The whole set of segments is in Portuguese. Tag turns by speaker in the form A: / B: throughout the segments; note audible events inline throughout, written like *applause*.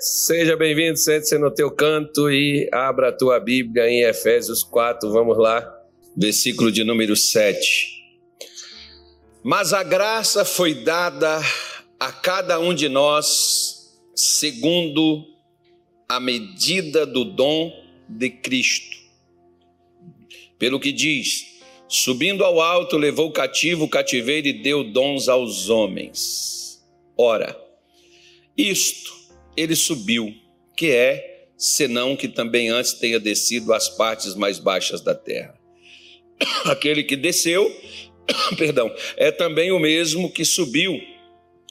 A: Seja bem-vindo, sente-se no teu canto e abra a tua Bíblia em Efésios 4, vamos lá, versículo de número 7. Mas a graça foi dada a cada um de nós segundo a medida do dom de Cristo. Pelo que diz: subindo ao alto, levou cativo o cativeiro e deu dons aos homens. Ora, isto ele subiu, que é, senão que também antes tenha descido às partes mais baixas da terra. *coughs* Aquele que desceu, *coughs* perdão, é também o mesmo que subiu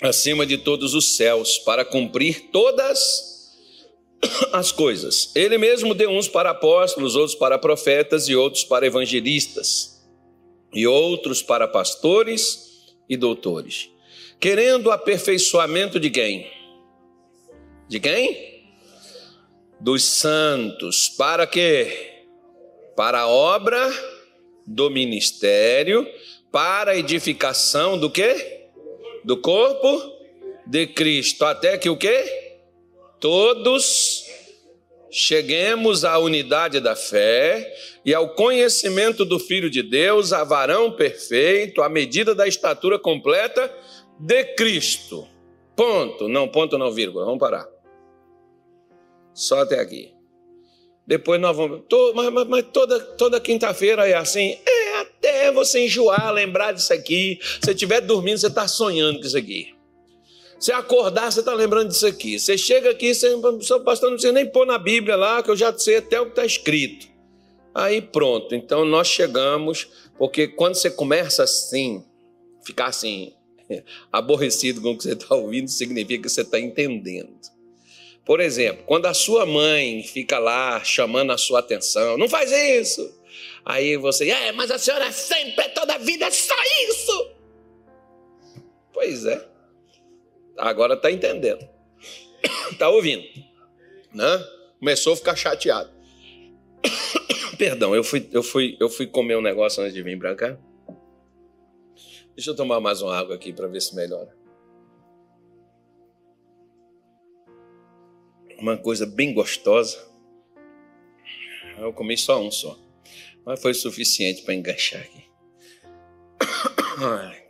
A: acima de todos os céus para cumprir todas *coughs* as coisas. Ele mesmo deu uns para apóstolos, outros para profetas e outros para evangelistas, e outros para pastores e doutores, querendo o aperfeiçoamento de quem? De quem? Dos santos. Para quê? Para a obra do ministério, para a edificação do quê? Do corpo de Cristo. Até que o quê? Todos cheguemos à unidade da fé e ao conhecimento do Filho de Deus, a varão perfeito, à medida da estatura completa de Cristo. Ponto. Não, ponto não, vírgula. Vamos parar. Só até aqui. Depois nós vamos. mas, mas, mas toda, toda quinta-feira é assim. É até você enjoar, lembrar disso aqui. Se estiver dormindo, você está sonhando com isso aqui. Você acordar, você está lembrando disso aqui. Você chega aqui, você, seu pastor não precisa nem pôr na Bíblia lá, que eu já sei até o que está escrito. Aí pronto. Então nós chegamos, porque quando você começa assim, ficar assim, *laughs* aborrecido com o que você está ouvindo, significa que você está entendendo. Por exemplo, quando a sua mãe fica lá chamando a sua atenção, não faz isso. Aí você, é, mas a senhora sempre, toda vida, é só isso. Pois é. Agora está entendendo. Está *coughs* ouvindo. Né? Começou a ficar chateado. *coughs* Perdão, eu fui, eu, fui, eu fui comer um negócio antes de vir para cá. Deixa eu tomar mais uma água aqui para ver se melhora. Uma coisa bem gostosa. Eu comi só um só, mas foi suficiente para enganchar aqui.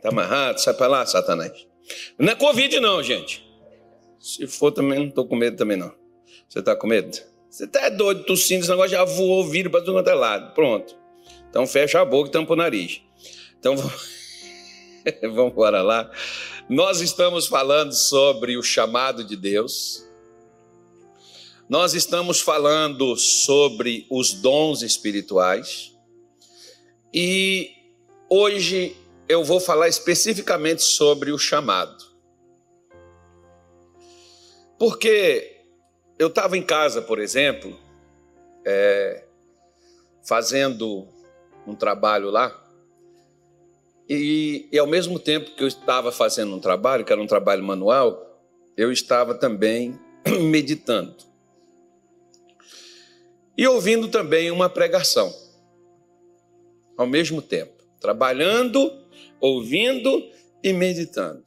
A: Tá amarrado, sai para lá, Satanás. Não é Covid, não, gente. Se for também, não tô com medo também, não. Você tá com medo? Você tá doido, tossindo, esse negócio já voou vírus para todo quanto é lado. Pronto. Então fecha a boca e tampa o nariz. Então vamos *laughs* embora lá. Nós estamos falando sobre o chamado de Deus nós estamos falando sobre os dons espirituais e hoje eu vou falar especificamente sobre o chamado. Porque eu estava em casa, por exemplo, é, fazendo um trabalho lá, e, e, ao mesmo tempo que eu estava fazendo um trabalho, que era um trabalho manual, eu estava também *clears throat* meditando e ouvindo também uma pregação, ao mesmo tempo, trabalhando, ouvindo e meditando.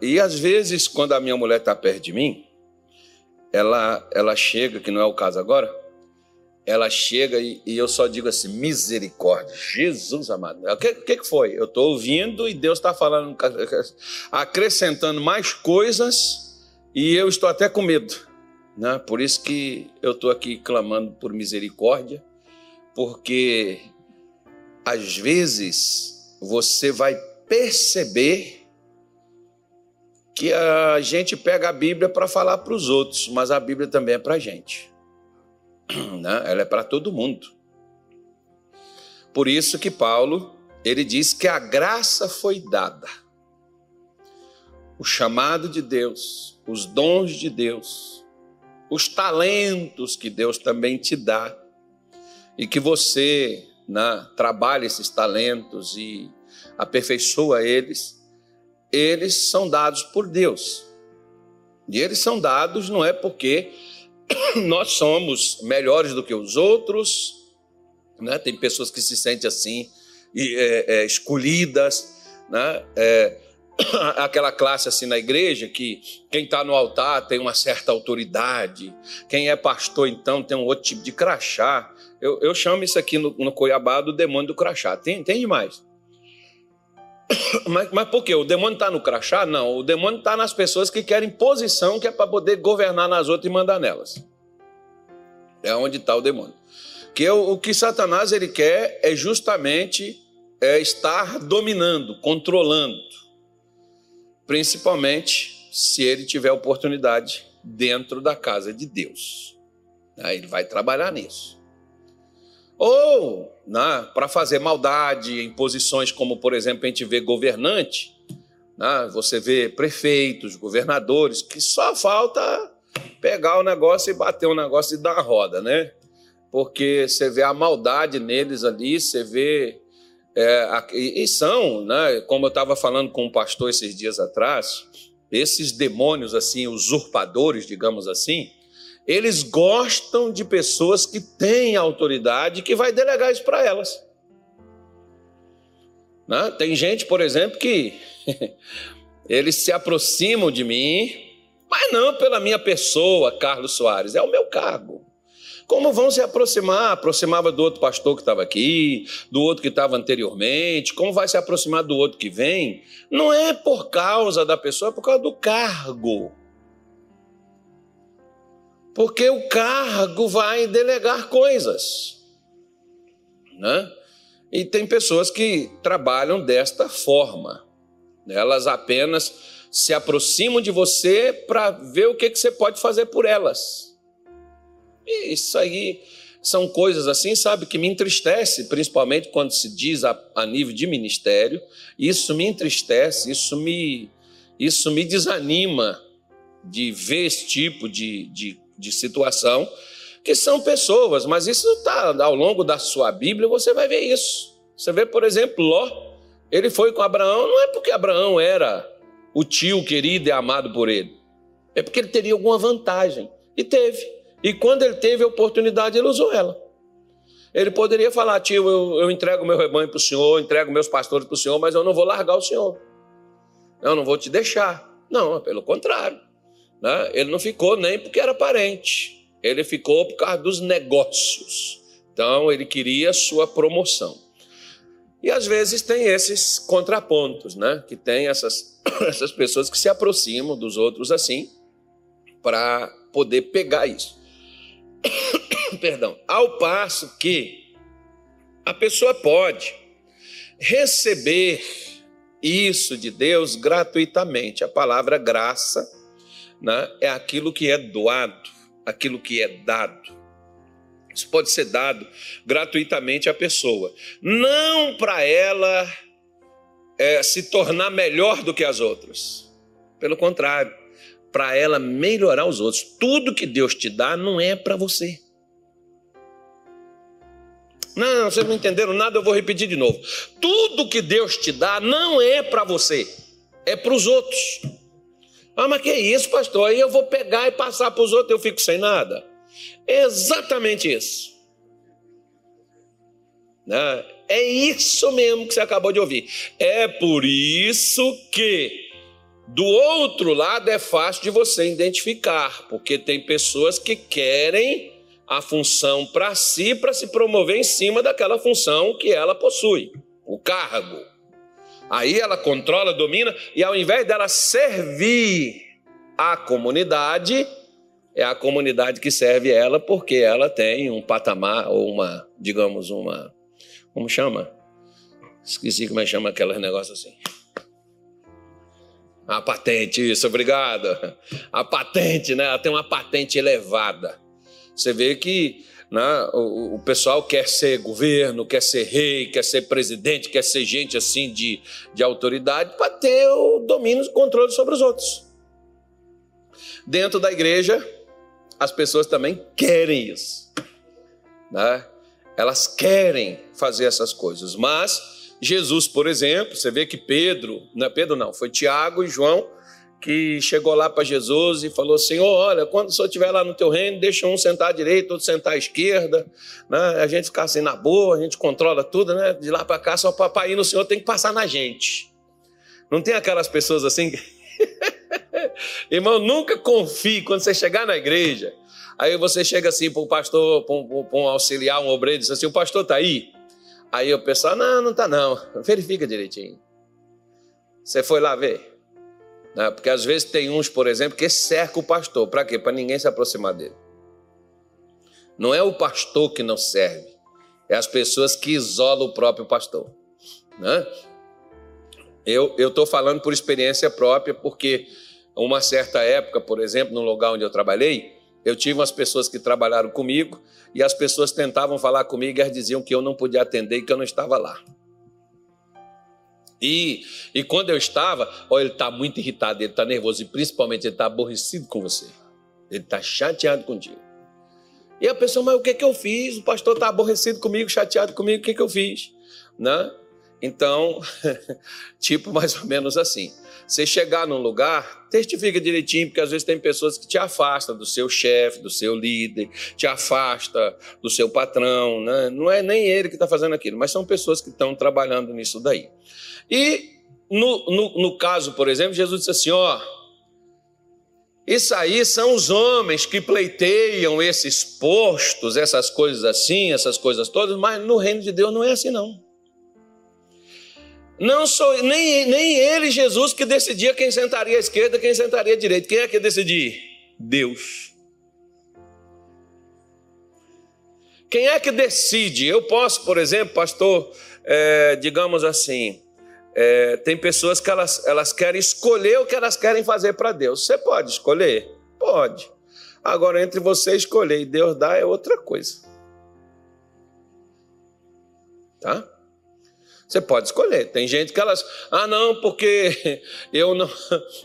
A: E às vezes, quando a minha mulher está perto de mim, ela, ela chega, que não é o caso agora, ela chega e, e eu só digo assim: misericórdia, Jesus amado. O que, que, que foi? Eu estou ouvindo e Deus está falando, *laughs* acrescentando mais coisas e eu estou até com medo. Né? Por isso que eu estou aqui clamando por misericórdia, porque às vezes você vai perceber que a gente pega a Bíblia para falar para os outros, mas a Bíblia também é para a gente. *clears throat* Né? Ela é para todo mundo. Por isso que Paulo ele diz que a graça foi dada. O chamado de Deus, os dons de Deus, os talentos que Deus também te dá e que você né, trabalhe esses talentos e aperfeiçoa eles, eles são dados por Deus. E eles são dados não é porque *coughs* nós somos melhores do que os outros, né? tem pessoas que se sentem assim, e, é, é, escolhidas, né? É, *coughs* aquela classe assim na igreja que quem está no altar tem uma certa autoridade, quem é pastor então tem um outro tipo de crachá. Eu, eu chamo isso aqui no, no Cuiabá do demônio do crachá. Tem, tem demais. *coughs* Mas, mas por quê? O demônio está no crachá? Não, o demônio está nas pessoas que querem posição que é para poder governar nas outras e mandar nelas. É onde está o demônio. Que o, o, que Satanás ele quer é justamente é estar dominando, controlando principalmente se ele tiver oportunidade dentro da casa de Deus. Aí ele vai trabalhar nisso. Ou né, para fazer maldade em posições como, por exemplo, a gente vê governante, né, você vê prefeitos, governadores, que só falta pegar o negócio e bater o negócio e dar uma roda, né? Porque você vê a maldade neles ali, você vê é, e são, né, como eu estava falando com um pastor esses dias atrás, esses demônios assim, usurpadores, digamos assim, eles gostam de pessoas que têm autoridade que vai delegar isso para elas. Né? Tem gente, por exemplo, que *laughs* eles se aproximam de mim, mas não pela minha pessoa, Carlos Soares, é o meu cargo. Como vão se aproximar? Aproximava do outro pastor que estava aqui, do outro que estava anteriormente, como vai se aproximar do outro que vem? Não é por causa da pessoa, é por causa do cargo. Porque o cargo vai delegar coisas. Né? E tem pessoas que trabalham desta forma. Elas apenas se aproximam de você para ver o que, que você pode fazer por elas. Isso aí são coisas assim, sabe, que me entristece, principalmente quando se diz a, a nível de ministério. Isso me entristece, isso me, isso me desanima de ver esse tipo de, de, de situação, que são pessoas, mas isso está ao longo da sua Bíblia, você vai ver isso. Você vê, por exemplo, Ló, ele foi com Abraão, não é porque Abraão era o tio querido e amado por ele, é porque ele teria alguma vantagem, e teve. E quando ele teve a oportunidade, ele usou ela. Ele poderia falar, tio, eu, eu entrego meu rebanho para o senhor, entrego meus pastores para o senhor, mas eu não vou largar o senhor. Eu não vou te deixar. Não, pelo contrário. Né? Ele não ficou nem porque era parente. Ele ficou por causa dos negócios. Então, ele queria sua promoção. E às vezes tem esses contrapontos, né? Que tem essas, *coughs* essas pessoas que se aproximam dos outros assim, para poder pegar isso. *coughs* Perdão. Ao passo que a pessoa pode receber isso de Deus gratuitamente. A palavra graça né, é aquilo que é doado, aquilo que é dado. Isso pode ser dado gratuitamente à pessoa, não para ela é, se tornar melhor do que as outras. Pelo contrário, para ela melhorar os outros. Tudo que Deus te dá não é para você. Não, vocês não entenderam nada, eu vou repetir de novo. Tudo que Deus te dá não é para você, é para os outros. Ah, mas que isso, pastor? Aí eu vou pegar e passar para os outros, eu fico sem nada. É exatamente isso. Né? É isso mesmo que você acabou de ouvir. É por isso que do outro lado é fácil de você identificar, porque tem pessoas que querem a função para si, para se promover em cima daquela função que ela possui, o cargo. Aí ela controla, domina, e ao invés dela servir a comunidade, é a comunidade que serve ela porque ela tem um patamar ou uma, digamos, uma. Como chama? Esqueci como é que chama aqueles negócios assim. A patente, isso, obrigado. A patente, né? Ela tem uma patente elevada. Você vê que né, o, o, pessoal quer ser governo, quer ser rei, quer ser presidente, quer ser gente assim de, de autoridade para ter o domínio e controle sobre os outros. Dentro da igreja, as pessoas também querem isso. Né? Elas querem fazer essas coisas, mas Jesus, por exemplo, você vê que Pedro, não é Pedro não, foi Tiago e João que chegou lá para Jesus e falou: Senhor, olha, quando o senhor estiver lá no teu reino, deixa um sentar à direita, outro sentar à esquerda, né? a gente ficar assim na boa, a gente controla tudo, né? De lá para cá, só para ir no Senhor tem que passar na gente. Não tem aquelas pessoas assim. *laughs* Irmão, nunca confie quando você chegar na igreja. Aí você chega assim para um pastor, para um, um, auxiliar, um obreiro, diz assim: o pastor está aí? Aí o pessoal, não, não está não. Verifica direitinho. Você foi lá ver? Né? Porque às vezes tem uns, por exemplo, que cerca o pastor. Para quê? Para ninguém se aproximar dele. Não é o pastor que não serve, é as pessoas que isolam o próprio pastor. Né? Eu estou falando por experiência própria, porque uma certa época, por exemplo, no lugar onde eu trabalhei, eu tive umas pessoas que trabalharam comigo e as pessoas tentavam falar comigo e elas diziam que eu não podia atender e que eu não estava lá. E, e quando eu estava, olha, ele está muito irritado, ele está nervoso e principalmente ele está aborrecido com você. Ele está chateado contigo. E a pessoa, mas o que, que eu fiz? O pastor está aborrecido comigo, chateado comigo, o que, que eu fiz? Né? Então, *laughs* tipo mais ou menos assim. Você chegar num lugar, testifica direitinho, porque às vezes tem pessoas que te afastam do seu chefe, do seu líder, te afasta do seu patrão, né? Não é nem ele que está fazendo aquilo, mas são pessoas que estão trabalhando nisso daí. E no, no, no caso, por exemplo, Jesus disse assim: ó, isso aí são os homens que pleiteiam esses postos, essas coisas assim, essas coisas todas, mas no reino de Deus não é assim, não. Não sou nem, nem ele, Jesus, que decidia quem sentaria à esquerda, quem sentaria à direita. Quem é que decidia? Deus. Quem é que decide? Eu posso, por exemplo, pastor, é, digamos assim, é, tem pessoas que elas, elas querem escolher o que elas querem fazer para Deus. Você pode escolher? Pode. Agora, entre você escolher e Deus dar é outra coisa. Tá? Você pode escolher. Tem gente que elas, ah, não, porque eu não,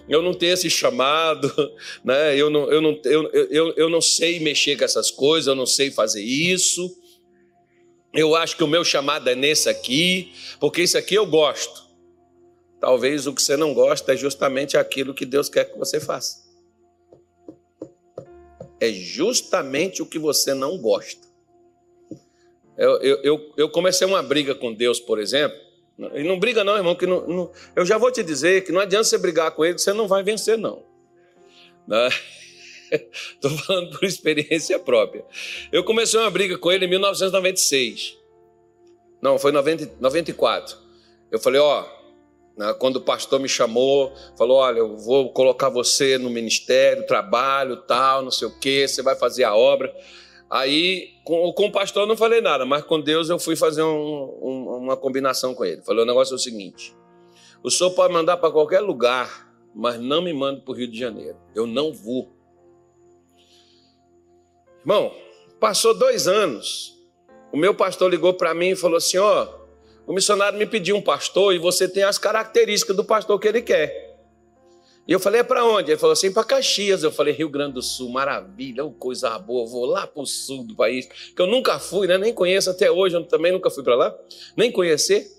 A: eu não tenho esse chamado, né? eu, não, eu, não, eu, eu, eu não sei mexer com essas coisas, eu não sei fazer isso. Eu acho que o meu chamado é nesse aqui, porque isso aqui eu gosto. Talvez o que você não gosta é justamente aquilo que Deus quer que você faça. É justamente o que você não gosta. Eu, eu, eu comecei uma briga com Deus, por exemplo. E não briga, não, irmão, que não, não, eu já vou te dizer que não adianta você brigar com ele, que você não vai vencer, não. Estou né? *laughs* falando por experiência própria. Eu comecei uma briga com ele em 1996. Não, foi 90, 94. Eu falei, ó, né? Quando o pastor me chamou, falou: Olha, eu vou colocar você no ministério, trabalho, tal, não sei o quê, você vai fazer a obra. Aí, com, com o pastor eu não falei nada, mas com Deus eu fui fazer um, um, uma combinação com ele. Falei: O negócio é o seguinte: o senhor pode mandar para qualquer lugar, mas não me mande para o Rio de Janeiro. Eu não vou. Irmão, passou dois anos. O meu pastor ligou para mim e falou assim: Ó. O missionário me pediu um pastor e você tem as características do pastor que ele quer. E eu falei, é para onde? Ele falou assim, para Caxias. Eu falei, Rio Grande do Sul, maravilha, coisa boa, vou lá para o sul do país, que eu nunca fui, né? nem conheço até hoje, eu também nunca fui para lá, nem conhecer.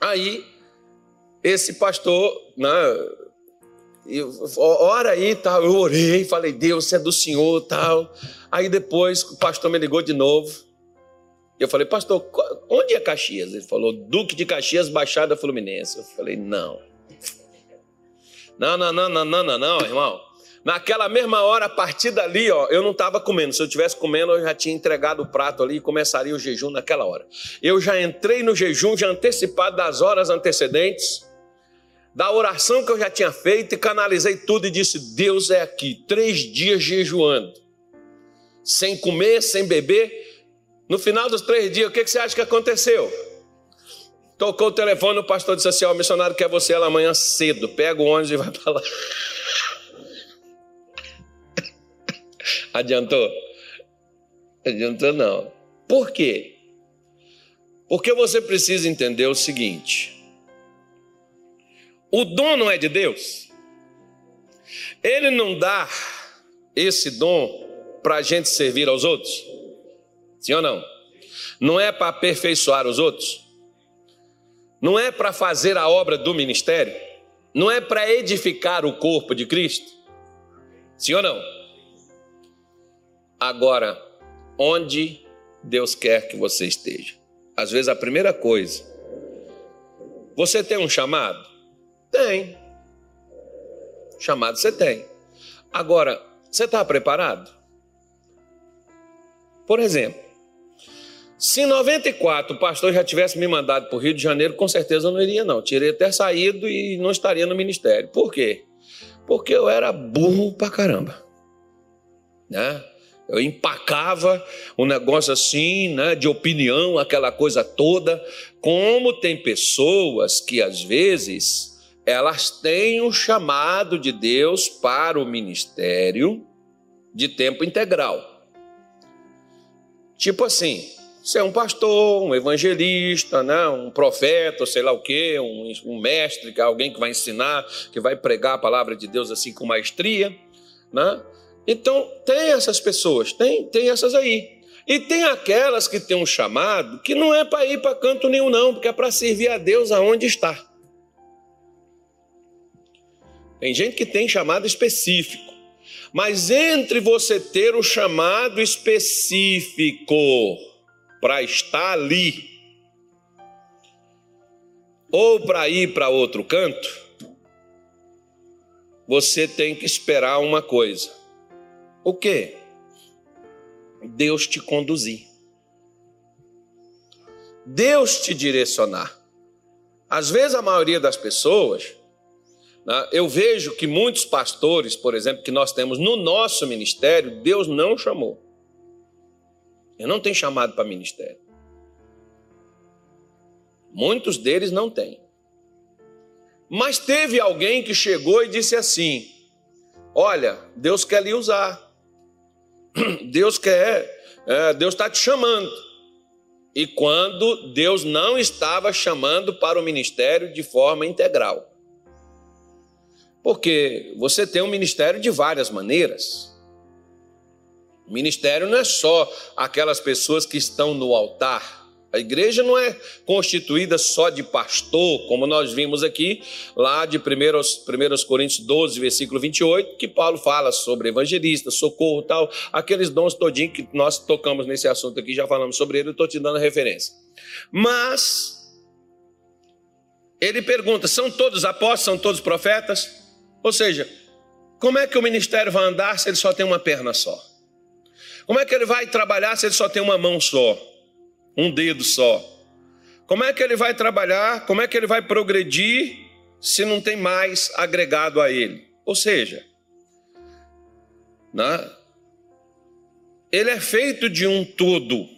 A: Aí, esse pastor, né, eu, ora aí, tal, eu orei, falei, Deus, você é do Senhor, tal. Aí depois o pastor me ligou de novo, eu falei, pastor, onde é Caxias? Ele falou, Duque de Caxias, Baixada Fluminense. Eu falei, não. Não, não, não, não, não, não, não, irmão. Naquela mesma hora, a partir dali, ó, eu não estava comendo. Se eu tivesse comendo, eu já tinha entregado o prato ali e começaria o jejum naquela hora. Eu já entrei no jejum, já antecipado das horas antecedentes, da oração que eu já tinha feito e canalizei tudo e disse: Deus é aqui, três dias jejuando, sem comer, sem beber no final dos três dias, o que, você acha que aconteceu? Tocou o telefone, o pastor disse assim: Ó, oh, missionário quer você lá amanhã cedo. Pega o ônibus e vai para lá. *laughs* Adiantou? Adiantou não. Por quê? Porque você precisa entender o seguinte: o dom não é de Deus. Ele não dá esse dom para a gente servir aos outros. Sim ou não? Não é para aperfeiçoar os outros? Não é para fazer a obra do ministério? Não é para edificar o corpo de Cristo? Sim ou não? Agora, onde Deus quer que você esteja? Às vezes a primeira coisa, você tem um chamado? Tem. Chamado você tem. Agora, você está preparado? Por exemplo, se em 94 o pastor já tivesse me mandado para o Rio de Janeiro, com certeza eu não iria, não. Teria até saído e não estaria no ministério. Por quê? Porque eu era burro pra caramba. Né? Eu empacava um negócio assim, né, de opinião, aquela coisa toda. Como tem pessoas que às vezes elas têm o chamado de Deus para o ministério de tempo integral. Tipo assim, você é um pastor, um evangelista, né? um profeta, sei lá o quê, um, um mestre, alguém que vai ensinar, que vai pregar a palavra de Deus assim com maestria. Né? Então, tem essas pessoas, tem, tem essas aí. E tem aquelas que têm um chamado que não é para ir para canto nenhum, não, porque é para servir a Deus aonde está. Tem gente que tem chamado específico. Mas entre você ter o chamado específico para estar ali, ou para ir para outro canto, você tem que esperar uma coisa. O quê? Deus te conduzir. Deus te direcionar. Às vezes a maioria das pessoas né? Eu vejo que muitos pastores, por exemplo, que nós temos no nosso ministério, Deus não chamou. Eu não tenho chamado para ministério. Muitos deles não têm. Mas teve alguém que chegou e disse assim: Olha, Deus quer lhe usar. *clears throat* Deus quer, é, Deus está te chamando. E quando Deus não estava chamando para o ministério de forma integral. Porque você tem um ministério de várias maneiras. Ministério não é só aquelas pessoas que estão no altar. A igreja não é constituída só de pastor, como nós vimos aqui, lá de 1, 1 Coríntios 12, versículo 28, que Paulo fala sobre evangelista, socorro tal, aqueles dons todinhos que nós tocamos nesse assunto aqui, já falamos sobre ele, eu estou te dando referência. Mas, ele pergunta: são todos apóstolos, são todos profetas? Ou seja, como é que o ministério vai andar se ele só tem uma perna só? Como é que ele vai trabalhar se ele só tem uma mão só? Um dedo só? Como é que ele vai trabalhar? Como é que ele vai progredir se não tem mais agregado a ele? Ou seja, né? ele é feito de um todo.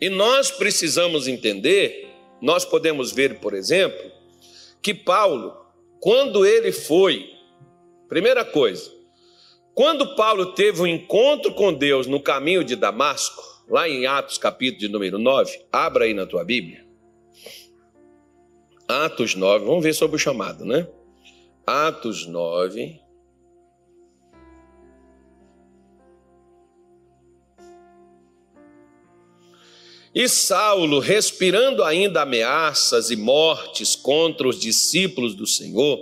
A: E nós precisamos entender, nós podemos ver, por exemplo, que Paulo, quando ele foi Primeira coisa, quando Paulo teve um encontro com Deus no caminho de Damasco, lá em Atos capítulo de número 9, abra aí na tua Bíblia. Atos 9, vamos ver sobre o chamado, né? Atos 9. E Saulo, respirando ainda ameaças e mortes contra os discípulos do Senhor,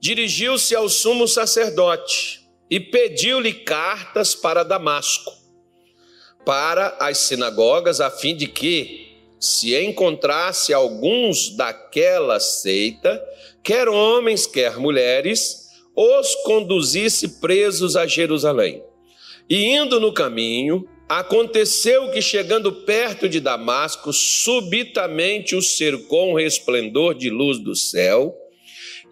A: dirigiu-se ao sumo sacerdote e pediu-lhe cartas para Damasco, para as sinagogas, a fim de que, se encontrasse alguns daquela seita, quer homens, quer mulheres, os conduzisse presos a Jerusalém. E indo no caminho, aconteceu que, chegando perto de Damasco, subitamente o cercou um resplendor de luz do céu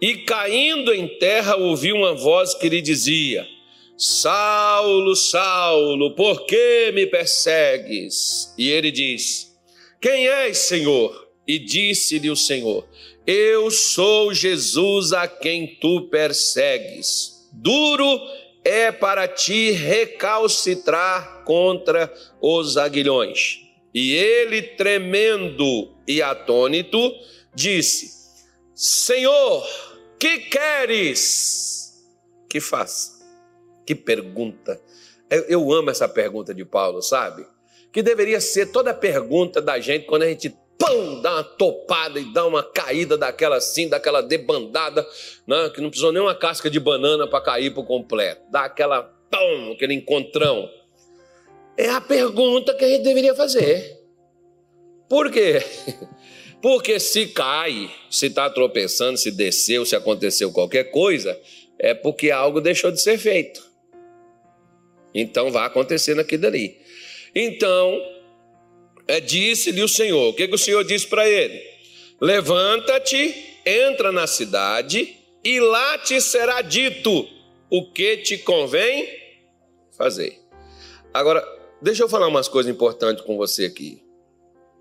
A: e caindo em terra ouviu uma voz que lhe dizia: Saulo, Saulo, por que me persegues? E ele diz: Quem és, Senhor? E disse-lhe o Senhor: Eu sou Jesus a quem tu persegues. Duro é para ti recalcitrar contra os aguilhões. E ele, tremendo e atônito, disse: Senhor, que queres que faça? Que pergunta. Eu, amo essa pergunta de Paulo, sabe? Que deveria ser toda pergunta da gente quando a gente pão, dá uma topada e dá uma caída daquela assim, daquela debandada, né? que não precisou nem uma casca de banana para cair por completo. Dá aquela pão, aquele encontrão. É a pergunta que a gente deveria fazer. Por quê? *laughs* Porque se cai, se está tropeçando, se desceu, se aconteceu qualquer coisa, é porque algo deixou de ser feito. Então vai acontecer naquilo dali. Então, é, disse-lhe o Senhor. O que, que o Senhor disse para ele? Levanta-te, entra na cidade, e lá te será dito o que te convém fazer. Agora, deixa eu falar umas coisas importantes com você aqui.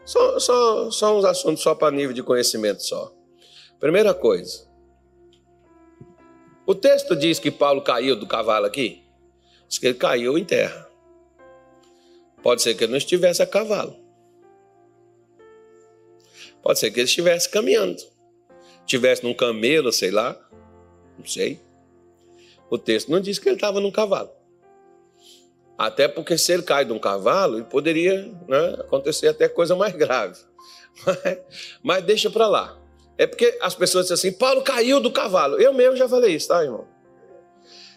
A: Só, só, só uns assuntos só para nível de conhecimento só. Primeira coisa. O texto diz que Paulo caiu do cavalo aqui. Diz que ele caiu em terra. Pode ser que ele não estivesse a cavalo. Pode ser que ele estivesse caminhando. Estivesse num camelo, sei lá. Não sei. O texto não diz que ele estava num cavalo. Até porque se ele cai de um cavalo, ele poderia né, acontecer até coisa mais grave. *laughs* Mas, mas deixa para lá. É porque as pessoas dizem assim: Paulo caiu do cavalo. Eu mesmo já falei isso, tá, irmão?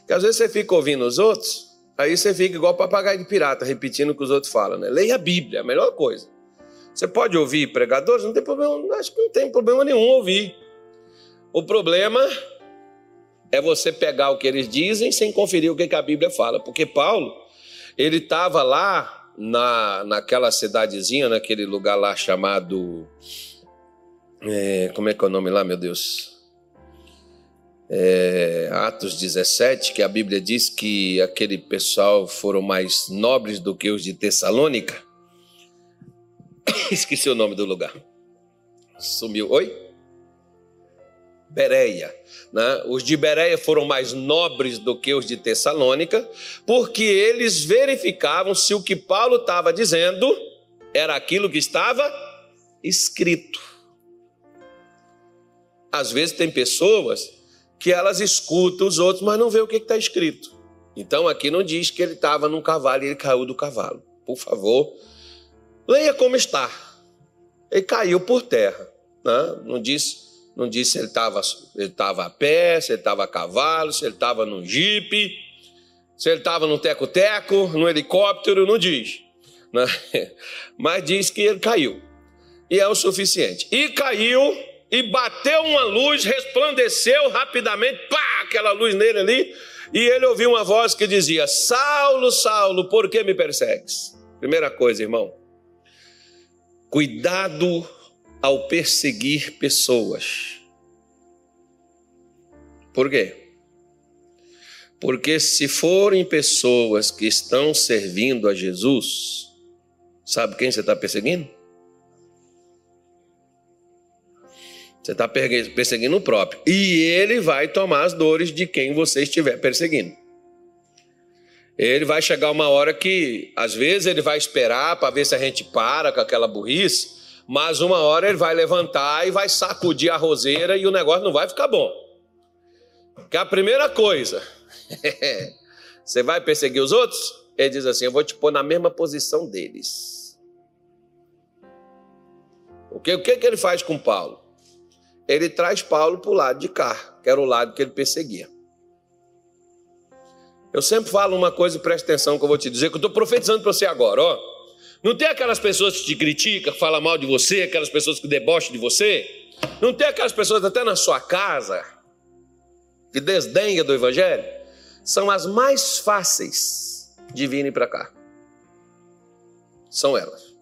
A: Que às vezes você fica ouvindo os outros, aí você fica igual papagaio de pirata, repetindo o que os outros falam, né? Leia a Bíblia, a melhor coisa. Você pode ouvir pregadores, não tem problema, acho que não tem problema nenhum ouvir. O problema é você pegar o que eles dizem sem conferir o que a Bíblia fala, porque Paulo ele estava lá na, naquela cidadezinha, naquele lugar lá chamado. É, como é que é o nome lá, meu Deus? É, Atos 17, que a Bíblia diz que aquele pessoal foram mais nobres do que os de Tessalônica. *coughs* Esqueci o nome do lugar. Sumiu. Oi? Bereia. Né? Os de Bereia foram mais nobres do que os de Tessalônica, porque eles verificavam se o que Paulo estava dizendo era aquilo que estava escrito. Às vezes tem pessoas que elas escutam os outros, mas não vê o que está escrito. Então aqui não diz que ele estava num cavalo e ele caiu do cavalo. Por favor, leia como está. Ele caiu por terra. Né? Não diz não disse se ele estava ele a pé, se ele estava a cavalo, se ele estava num jipe, se ele estava no teco-teco, no helicóptero, não diz. Né? *laughs* Mas diz que ele caiu. E é o suficiente. E caiu, e bateu uma luz, resplandeceu rapidamente, pá, aquela luz nele ali, e ele ouviu uma voz que dizia: Saulo, Saulo, por que me persegues? Primeira coisa, irmão, cuidado ao perseguir pessoas. Por quê? Porque se forem pessoas que estão servindo a Jesus, sabe quem você está perseguindo? Você está perseguindo o próprio. E ele vai tomar as dores de quem você estiver perseguindo. Ele vai chegar uma hora que, às vezes, ele vai esperar para ver se a gente para com aquela burrice mas uma hora ele vai levantar e vai sacudir a roseira e o negócio não vai ficar bom. Que a primeira coisa, *laughs* você vai perseguir os outros? Ele diz assim: Eu vou te pôr na mesma posição deles. O que, o que, que ele faz com Paulo? Ele traz Paulo para o lado de cá, que era o lado que ele perseguia. Eu sempre falo uma coisa presta atenção que eu vou te dizer, que eu estou profetizando para você agora, ó. Não tem aquelas pessoas que te criticam, que falam mal de você, aquelas pessoas que debocham de você? Não tem aquelas pessoas até na sua casa que desdenha do Evangelho? São as mais fáceis de virem para cá. São elas.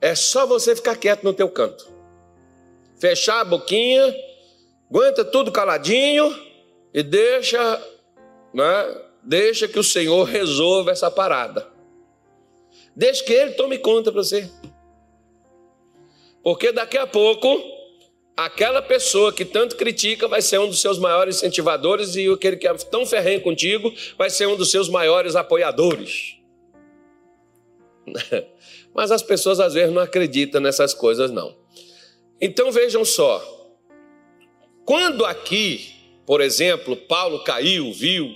A: É só você ficar quieto no teu canto. Fechar a boquinha, aguenta tudo caladinho e deixa né, Deixa que o Senhor resolva essa parada. Deixa que Ele tome conta para você. Porque daqui a pouco, aquela pessoa que tanto critica vai ser um dos seus maiores incentivadores e aquele que é tão ferrenho contigo vai ser um dos seus maiores apoiadores. *laughs* Mas as pessoas às vezes não acreditam nessas coisas, não. Então vejam só. Quando aqui, por exemplo, Paulo caiu, viu,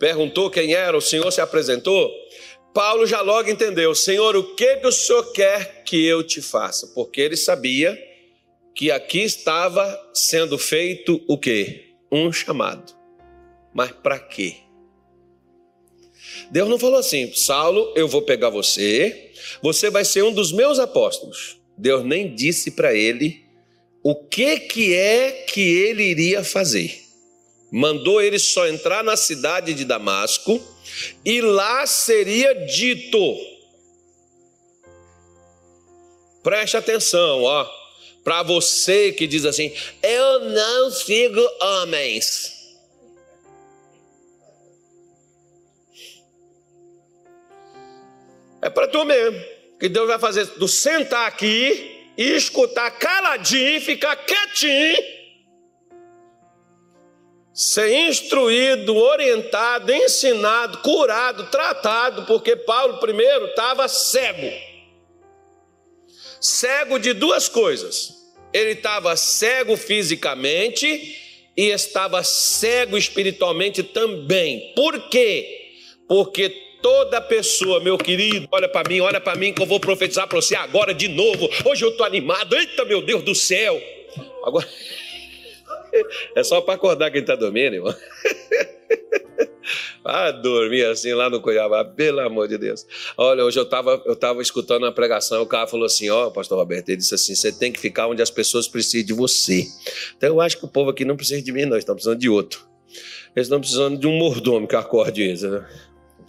A: perguntou quem era, o Senhor se apresentou, Paulo já logo entendeu: Senhor, o que, que o Senhor quer que eu te faça? Porque ele sabia que aqui estava sendo feito o quê? Um chamado. Mas para quê? Deus não falou assim: Saulo, eu vou pegar você, você vai ser um dos meus apóstolos. Deus nem disse para ele o que que é que ele iria fazer. Mandou ele só entrar na cidade de Damasco e lá seria dito. Preste atenção, ó, para você que diz assim: "Eu não sigo homens". É para tu mesmo. Que Deus vai fazer tu sentar aqui e escutar caladinho, ficar quietinho. Ser instruído, orientado, ensinado, curado, tratado, porque Paulo primeiro estava cego. Cego de duas coisas. Ele estava cego fisicamente e estava cego espiritualmente também. Por quê? Porque Toda pessoa, meu querido, olha para mim, olha para mim que eu vou profetizar para você agora de novo. Hoje eu estou animado. Eita, meu Deus do céu. Agora *laughs* é só para acordar quem está dormindo, irmão. *laughs* Ah, dormir assim lá no Cuiabá, pelo amor de Deus. Olha, hoje eu estava eu tava escutando uma pregação, o cara falou assim: Ó, oh, pastor Roberto, ele disse assim: você tem que ficar onde as pessoas precisam de você. Então eu acho que o povo aqui não precisa de mim, não, eles estão precisando de outro. Eles estão precisando de um mordomo que acorde eles, né?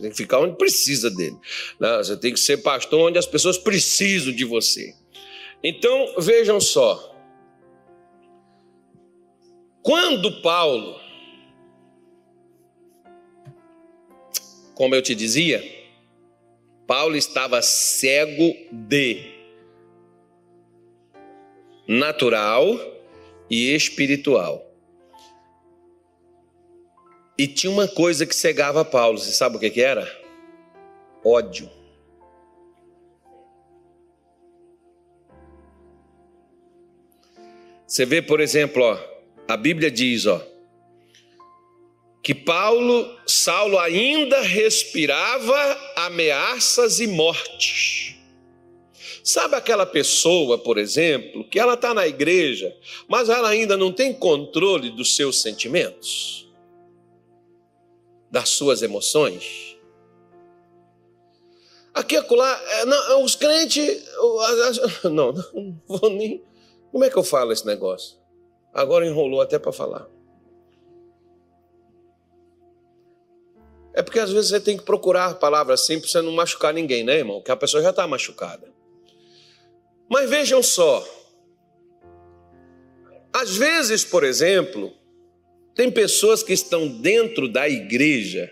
A: tem que ficar onde precisa dele. Né? Você tem que ser pastor onde as pessoas precisam de você. Então, vejam só. Quando Paulo, como eu te dizia, Paulo estava cego de natural e espiritual. E tinha uma coisa que cegava Paulo, você sabe o que, que era? Ódio. Você vê, por exemplo, ó, a Bíblia diz, ó, que Paulo, Saulo ainda respirava ameaças e mortes. Sabe aquela pessoa, por exemplo, que ela está na igreja, mas ela ainda não tem controle dos seus sentimentos? das suas emoções? Aqui, acolá, é, não, os crentes. *laughs* Não, não vou nem. Como é que eu falo esse negócio? Agora enrolou até para falar. É porque às vezes você tem que procurar palavras assim para você não machucar ninguém, né, irmão? Porque a pessoa já está machucada. Mas vejam só. Às vezes, por exemplo, tem pessoas que estão dentro da igreja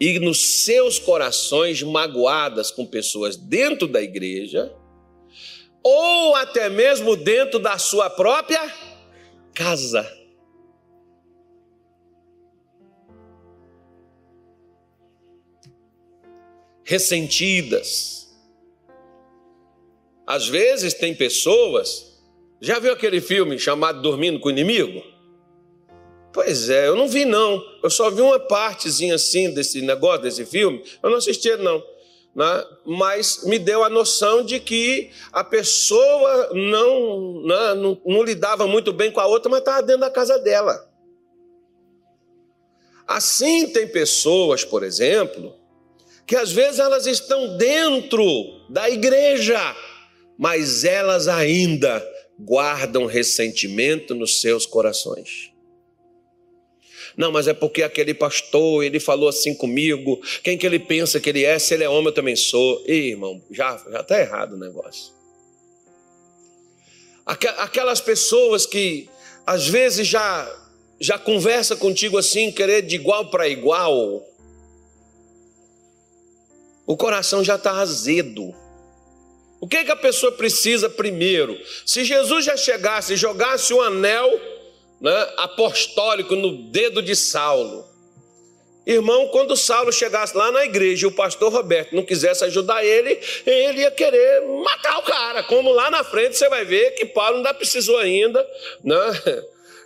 A: e nos seus corações magoadas com pessoas dentro da igreja, ou até mesmo dentro da sua própria casa. Ressentidas. Às vezes tem pessoas. Já viu aquele filme chamado Dormindo com o Inimigo? Pois é, eu não vi não. Eu só vi uma partezinha assim desse negócio, desse filme. Eu não assisti não. Né? Mas me deu a noção de que a pessoa não, né, não, não lidava muito bem com a outra, mas estava dentro da casa dela. Assim tem pessoas, por exemplo, que às vezes elas estão dentro da igreja, mas elas ainda guardam ressentimento nos seus corações. Não, mas é porque aquele pastor, ele falou assim comigo. Quem que ele pensa que ele é? Se ele é homem, eu também sou. Ih, irmão, já está errado o negócio. Aquelas pessoas que às vezes já já conversa contigo assim, querer de igual para igual. O coração já está azedo. O que, que a pessoa precisa primeiro? Se Jesus já chegasse e jogasse o anel né, apostólico no dedo de Saulo. Irmão, quando Saulo chegasse lá na igreja e o pastor Roberto não quisesse ajudar ele, ele ia querer matar o cara. Como lá na frente você vai ver que Paulo ainda precisou ainda, né?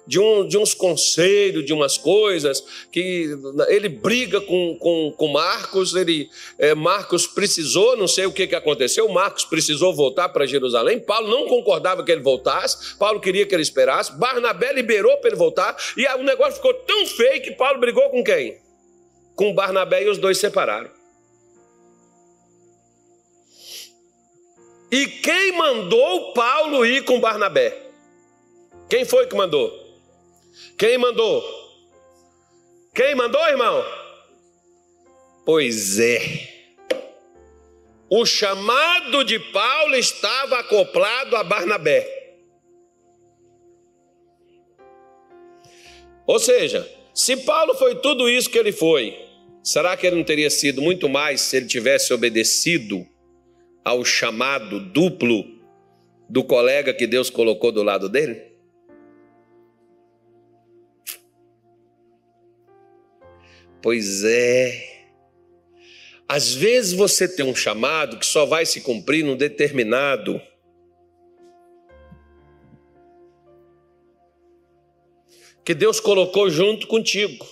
A: De, um, de uns conselhos, de umas coisas, que ele briga com, com, com Marcos, ele, é, Marcos precisou, não sei o que, que aconteceu, Marcos precisou voltar para Jerusalém, Paulo não concordava que ele voltasse, Paulo queria que ele esperasse, Barnabé liberou para ele voltar, e o negócio ficou tão feio que Paulo brigou com quem? com Barnabé e os dois separaram. E quem mandou Paulo ir com Barnabé? Quem foi que mandou? Quem mandou? Quem mandou, irmão? Pois é. O chamado de Paulo estava acoplado a Barnabé. Ou seja, se Paulo foi tudo isso que ele foi, será que ele não teria sido muito mais se ele tivesse obedecido ao chamado duplo do colega que Deus colocou do lado dele? Pois é. Às vezes você tem um chamado que só vai se cumprir num determinado que Deus colocou junto contigo.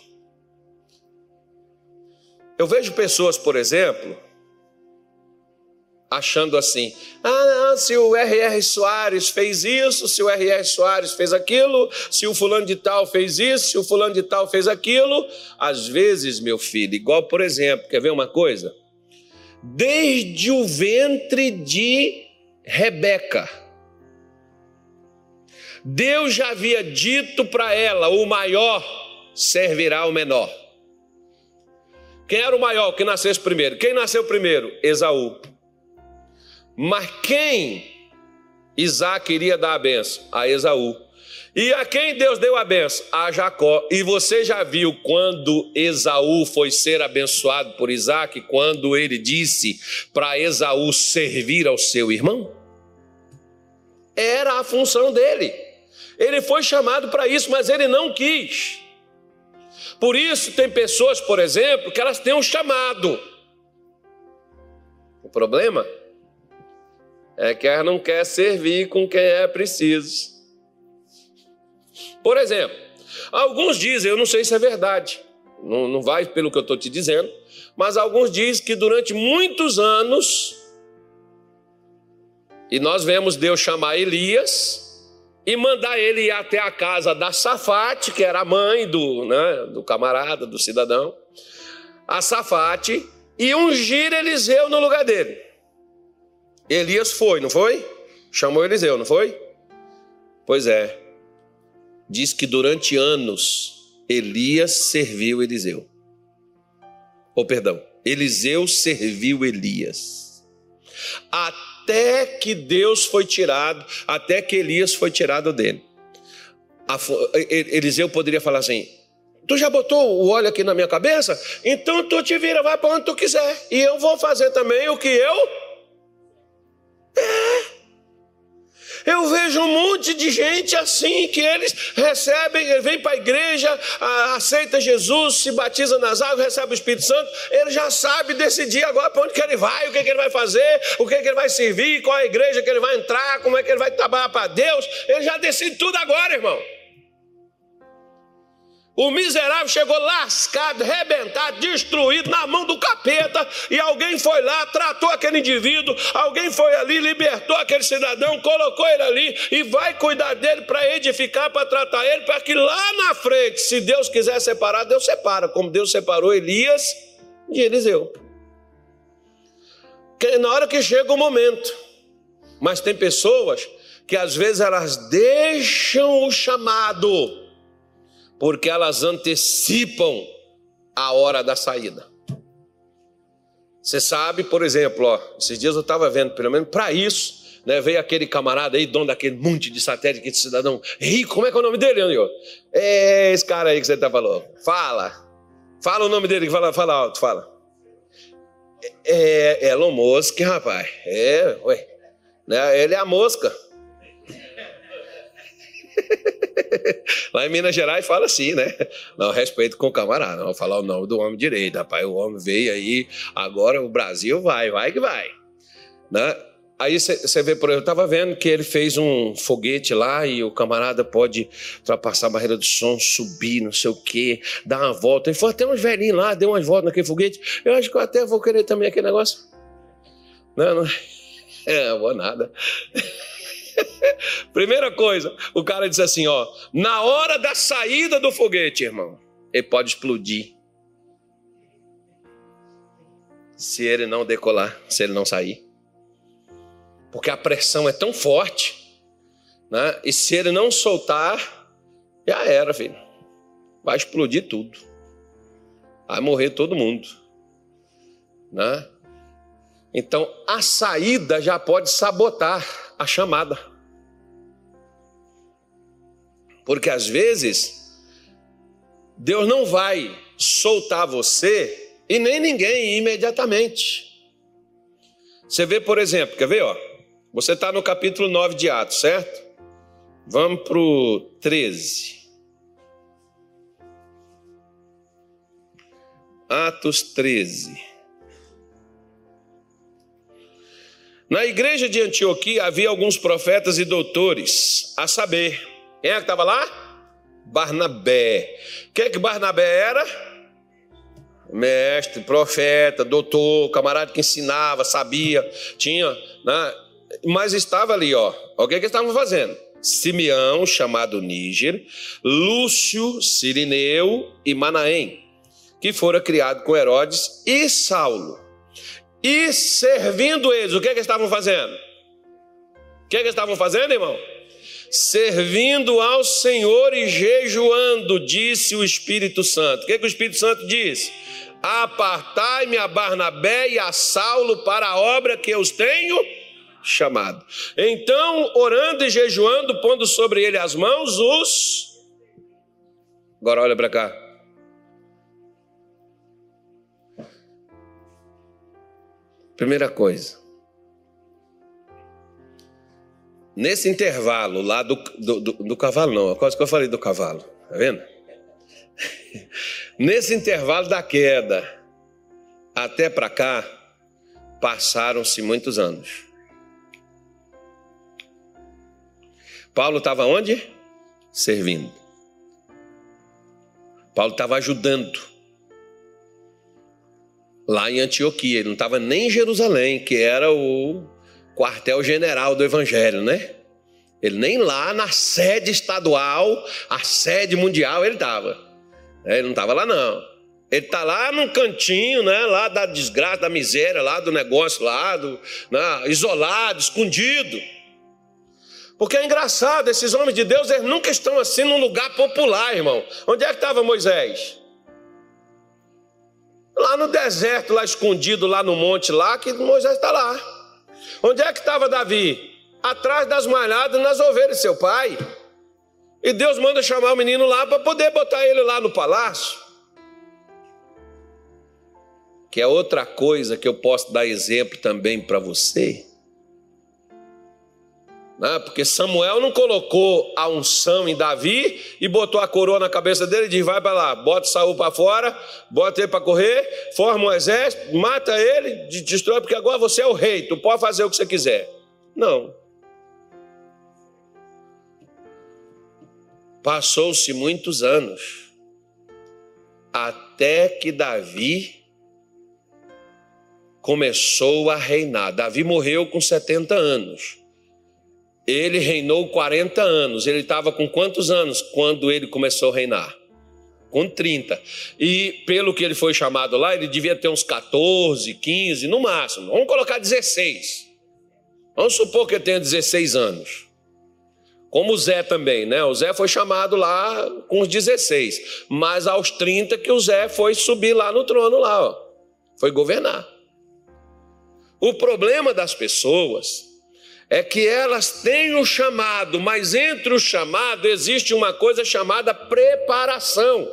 A: Eu vejo pessoas, por exemplo, achando assim: ah, não, se o R.R. Soares fez isso, se o R.R. Soares fez aquilo, se o fulano de tal fez isso, se o fulano de tal fez aquilo. Às vezes, meu filho, igual por exemplo, quer ver uma coisa? Desde o ventre de Rebeca, Deus já havia dito para ela: o maior servirá ao menor. Quem era o maior que nascesse primeiro? Quem nasceu primeiro? Esaú. Mas quem Isaac iria dar a benção? A Esaú. E a quem Deus deu a benção? A Jacó. E você já viu quando Esaú foi ser abençoado por Isaac, quando ele disse para Esaú servir ao seu irmão? Era a função dele. Ele foi chamado para isso, mas ele não quis. Por isso, tem pessoas, por exemplo, que elas têm um chamado. O problema é que ela não quer servir com quem é preciso. Por exemplo, alguns dizem, eu não sei se é verdade, não, não vai pelo que eu estou te dizendo, mas alguns dizem que durante muitos anos, e nós vemos Deus chamar Elias e mandar ele ir até a casa da Safate, que era a mãe do, né, do camarada, do cidadão, a Safate, e ungir Eliseu no lugar dele. Elias foi, não foi? Chamou Eliseu, não foi? Pois é. Diz que durante anos Elias serviu Eliseu. Ou oh, perdão, Eliseu serviu Elias. Até que Deus foi tirado, até que Elias foi tirado dele. Eliseu poderia falar assim: Tu já botou o óleo aqui na minha cabeça? Então tu te vira, vai para onde tu quiser. E eu vou fazer também o que eu. Eu vejo um monte de gente assim que eles recebem, vem para a igreja, aceita Jesus, se batiza nas águas, recebe o Espírito Santo, ele já sabe decidir agora para onde que ele vai, o que, que ele vai fazer, o que, que ele vai servir, qual é a igreja que ele vai entrar, como é que ele vai trabalhar para Deus. Ele já decide tudo agora, irmão. O miserável chegou lascado, rebentado, destruído na mão do capeta, e alguém foi lá, tratou aquele indivíduo, alguém foi ali, libertou aquele cidadão, colocou ele ali e vai cuidar dele para edificar, para tratar ele, para que lá na frente, se Deus quiser separar, Deus separa, como Deus separou Elias de Eliseu. Que na hora que chega o momento, mas tem pessoas que às vezes elas deixam o chamado porque elas antecipam a hora da saída. Você sabe, por exemplo, ó, esses dias eu estava vendo, pelo menos para isso, né, veio aquele camarada aí, dono daquele monte de satélite, aquele cidadão rico, como é que é o nome dele, André? É esse cara aí que você está falando. Fala. Fala o nome dele, fala, fala alto, fala. É, é Elon Musk, rapaz. É, ué. Né, ele é a mosca. *laughs* Lá em Minas Gerais fala assim, né? Não, respeito com o camarada, não vou falar o nome do homem direito, rapaz. O homem veio aí, agora o Brasil vai, vai que vai. Né? Aí você vê, por exemplo, eu estava vendo que ele fez um foguete lá e o camarada pode ultrapassar a barreira do som, subir, não sei o quê, dar uma volta. Ele foi até uns velhinhos lá, deu umas voltas naquele foguete. Eu acho que eu até vou querer também aquele negócio. Não, não. *laughs* É, vou nada. *laughs* *laughs* Primeira coisa, o cara disse assim: ó, na hora da saída do foguete, irmão, ele pode explodir. se ele não decolar, se ele não sair. Porque a pressão é tão forte, né? E se ele não soltar, já era, filho. Vai explodir tudo. Vai morrer todo mundo, né? Então, a saída já pode sabotar a chamada. Porque às vezes, Deus não vai soltar você e nem ninguém imediatamente. Você vê, por exemplo, quer ver? Ó, você está no capítulo 9 de Atos, certo? Vamos para o 13. Atos 13. Na igreja de Antioquia havia alguns profetas e doutores, a saber, quem é que estava lá? Barnabé. Quem é que Barnabé era? Mestre, profeta, doutor, camarada que ensinava, sabia, tinha, né? mas estava ali, ó. O que, que estavam fazendo? Simeão, chamado Níger, Lúcio, Sirineu e Manaém, que fora criado com Herodes e Saulo. E servindo eles, o que, que estavam fazendo? O que, que estavam fazendo, irmão? Servindo ao Senhor e jejuando, disse o Espírito Santo. O que, que o Espírito Santo disse? Apartai-me a Barnabé e a Saulo para a obra que eu os tenho chamado. Então, orando e jejuando, pondo sobre ele as mãos, os. Agora olha para cá. Primeira coisa. Nesse intervalo lá do, do, do, do cavalo, não, a coisa que eu falei do cavalo, tá vendo? *laughs* Nesse intervalo da queda até para cá, passaram-se muitos anos. Paulo estava onde? Servindo. Paulo estava ajudando lá em Antioquia, ele não estava nem em Jerusalém, que era o quartel-general do evangelho, né? Ele nem lá na sede estadual, a sede mundial, ele estava. Ele não estava lá, não. Ele está lá num cantinho, né? Lá da desgraça, da miséria, lá do negócio, lá do, né? isolado, escondido. Porque é engraçado, esses homens de Deus, eles nunca estão assim num lugar popular, irmão. Onde é que estava Moisés? Lá no deserto, lá escondido, lá no monte, lá, que Moisés está lá. Onde é que estava Davi? Atrás das malhadas nas ovelhas de seu pai. E Deus manda chamar o menino lá para poder botar ele lá no palácio. Que é outra coisa que eu posso dar exemplo também para você. Né? Porque Samuel não colocou a unção em Davi e botou a coroa na cabeça dele e disse: vai para lá, bota Saul para fora, bota ele para correr, forma um exército, mata ele, destrói, porque agora você é o rei, tu pode fazer o que você quiser. Não. Passou-se muitos anos até que Davi começou a reinar. Davi morreu com 70 anos. Ele reinou 40 anos. Ele estava com quantos anos quando ele começou a reinar? Com 30. E pelo que ele foi chamado lá, ele devia ter uns 14, 15 no máximo. Vamos colocar 16. Vamos supor que ele tenha 16 anos. Como o Zé também, né? O Zé foi chamado lá com os 16. Mas aos 30 que o Zé foi subir lá no trono lá, ó. Foi governar. O problema das pessoas é que elas têm o chamado, mas entre o chamado existe uma coisa chamada preparação.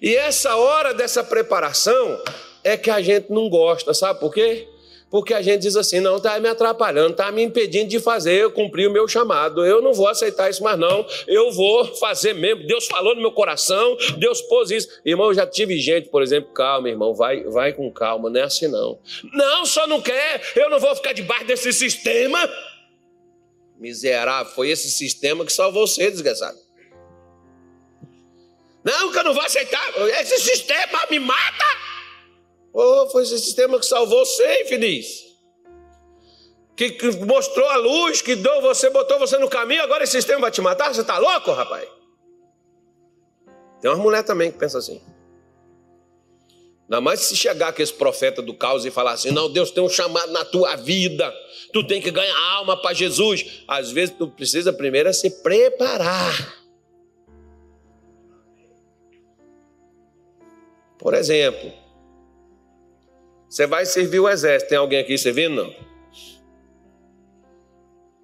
A: E essa hora dessa preparação é que a gente não gosta, sabe por quê? Porque a gente diz assim, não, está me atrapalhando, está me impedindo de fazer, eu cumprir o meu chamado. Eu não vou aceitar isso mais, não. Eu vou fazer mesmo. Deus falou no meu coração, Deus pôs isso. Irmão, eu já tive gente, por exemplo, calma, irmão, vai, vai com calma, não é assim não. Não, só não quer, eu não vou ficar debaixo desse sistema. Miserável, foi esse sistema que salvou você, desgraçado. Não, que eu não vou aceitar, esse sistema me mata. Oh, foi esse sistema que salvou você, infeliz. Que, que mostrou a luz, que deu você, botou você no caminho, agora esse sistema vai te matar? Você está louco, rapaz? Tem umas mulheres também que pensam assim. Ainda mais se chegar com esse profeta do caos e falar assim: não, Deus tem um chamado na tua vida, tu tem que ganhar alma para Jesus. Às vezes tu precisa primeiro é se preparar. Por exemplo, você vai servir o exército. Tem alguém aqui servindo? Não.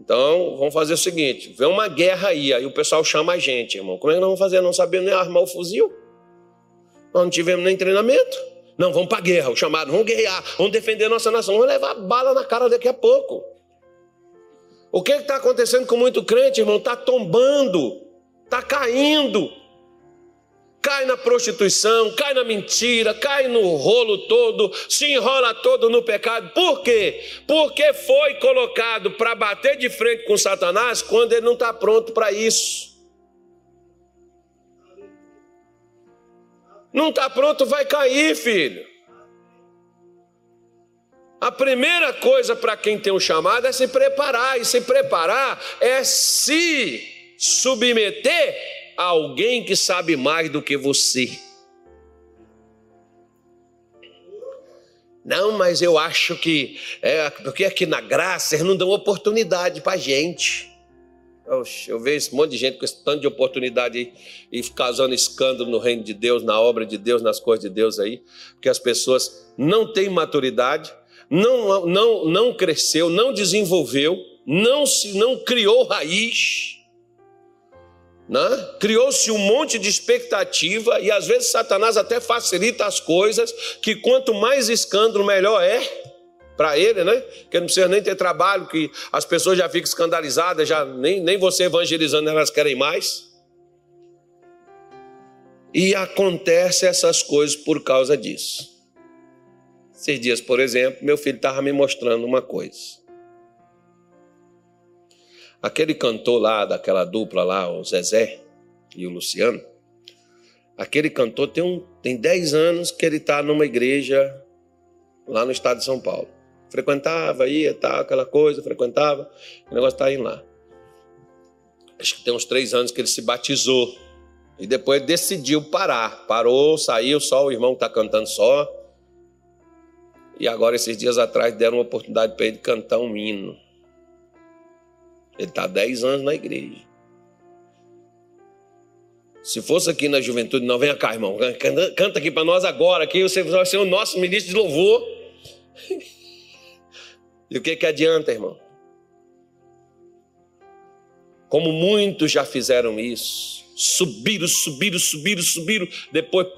A: Então, vamos fazer o seguinte: vem uma guerra aí, aí o pessoal chama a gente, irmão. Como é que nós vamos fazer? Não sabemos nem armar o fuzil? Nós não tivemos nem treinamento. Não, vamos para a guerra, o chamado, vamos guerrear, vamos defender nossa nação, vamos levar bala na cara daqui a pouco. O que está acontecendo com muito crente, irmão? Está tombando, está caindo. Cai na prostituição, cai na mentira, cai no rolo todo, se enrola todo no pecado. Por quê? Porque foi colocado para bater de frente com Satanás quando ele não está pronto para isso. Não está pronto, vai cair, filho. A primeira coisa para quem tem um chamado é se preparar, e se preparar é se submeter alguém que sabe mais do que você. Não, mas eu acho que é porque aqui na graça eles não dão oportunidade para gente. Oxe, eu vejo esse monte de gente com esse tanto de oportunidade e causando escândalo no reino de Deus, na obra de Deus, nas coisas de Deus aí, porque as pessoas não têm maturidade, não, não, não cresceu, não desenvolveu, não se não criou raiz, né? criou-se um monte de expectativa e às vezes Satanás até facilita as coisas, que quanto mais escândalo melhor é para ele, né? Que não precisa nem ter trabalho, que as pessoas já ficam escandalizadas, já nem, nem você evangelizando elas querem mais. E acontece essas coisas por causa disso. Esses dias, por exemplo, meu filho estava me mostrando uma coisa. Aquele cantor lá, daquela dupla lá, o Zezé e o Luciano, aquele cantor tem, um, tem 10 anos que ele está numa igreja lá no estado de São Paulo. Frequentava, ia, tal, aquela coisa, frequentava. O negócio está indo lá. Acho que tem uns três anos que ele se batizou. E depois decidiu parar. Parou, saiu, só o irmão está cantando só. E agora, esses dias atrás, deram uma oportunidade para ele cantar um hino. Ele está há 10 anos na igreja. Se fosse aqui na juventude, não, venha cá, irmão, canta aqui para nós agora, aqui você vai ser o nosso ministro de louvor. *laughs* E o que, que adianta, irmão? Como muitos já fizeram isso, subiram, subiram, subiram, subiram, depois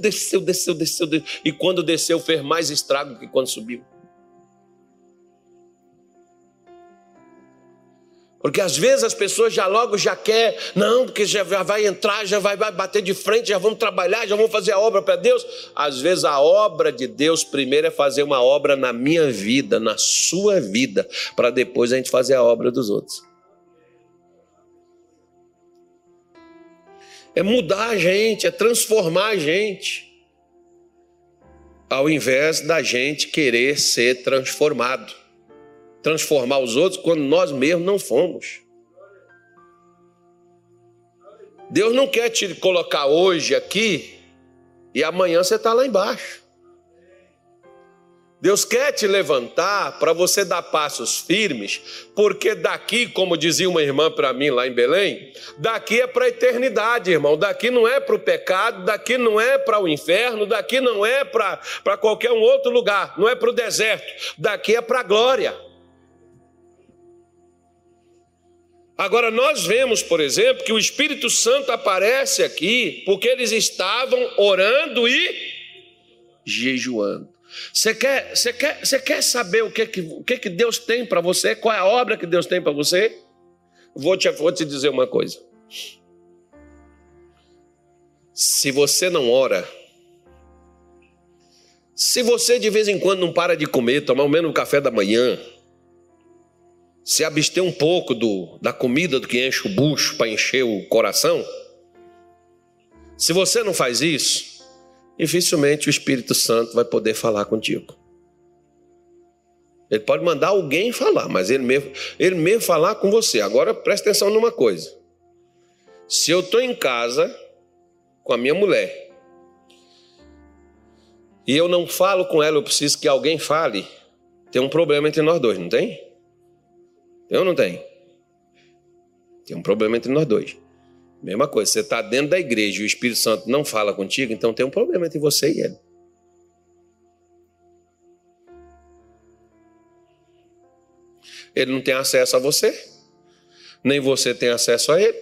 A: desceu, desceu, desceu, desceu, e quando desceu fez mais estrago que quando subiu. Porque às vezes as pessoas já logo já quer, não, porque já vai entrar, já vai, bater de frente, já vamos trabalhar, já vamos fazer a obra para Deus. Às vezes a obra de Deus primeiro é fazer uma obra na minha vida, na sua vida, para depois a gente fazer a obra dos outros. É mudar a gente, é transformar a gente. Ao invés da gente querer ser transformado transformar os outros quando nós mesmos não fomos. Deus não quer te colocar hoje aqui e amanhã você está lá embaixo. Deus quer te levantar para você dar passos firmes, porque daqui, como dizia uma irmã para mim lá em Belém, daqui é para a eternidade, irmão. Daqui não é para o pecado, daqui não é para o inferno, daqui não é para qualquer um outro lugar, não é para o deserto, daqui é para a glória. Agora, nós vemos, por exemplo, que o Espírito Santo aparece aqui porque eles estavam orando e jejuando. Você quer, você quer, você quer saber o que, que, o que, que Deus tem para você? Qual é a obra que Deus tem para você? Vou te, vou te dizer uma coisa. Se você não ora, se você de vez em quando não para de comer, tomar o mesmo café da manhã, se abster um pouco do, da comida do que enche o bucho para encher o coração, se você não faz isso, dificilmente o Espírito Santo vai poder falar contigo. Ele pode mandar alguém falar, mas ele mesmo, ele mesmo falar com você. Agora preste atenção numa coisa. Se eu estou em casa com a minha mulher e eu não falo com ela, eu preciso que alguém fale, tem um problema entre nós dois, não tem? Eu não tenho. Tem um problema entre nós dois. Mesma coisa, você está dentro da igreja e o Espírito Santo não fala contigo, então tem um problema entre você e ele. Ele não tem acesso a você, nem você tem acesso a ele.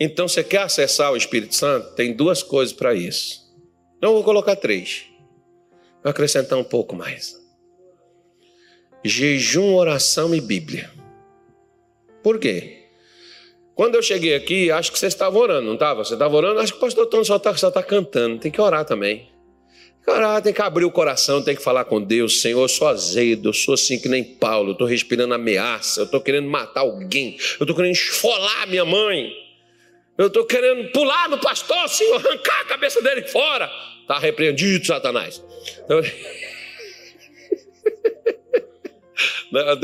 A: Então, você quer acessar o Espírito Santo? Tem duas coisas para isso. Não vou colocar três. Vou acrescentar um pouco mais: jejum, oração e Bíblia. Por quê? Quando eu cheguei aqui, acho que você estava orando, não estava? Você estava orando? Acho que o pastor Tony só está tá cantando. Tem que orar também. Tem que orar, tem que abrir o coração, tem que falar com Deus. Senhor, eu sou azedo, eu sou assim que nem Paulo. Eu estou respirando ameaça, eu estou querendo matar alguém. Eu estou querendo esfolar minha mãe. Eu estou querendo pular no pastor, Senhor, arrancar a cabeça dele fora. Está repreendido, Satanás. Então... *laughs*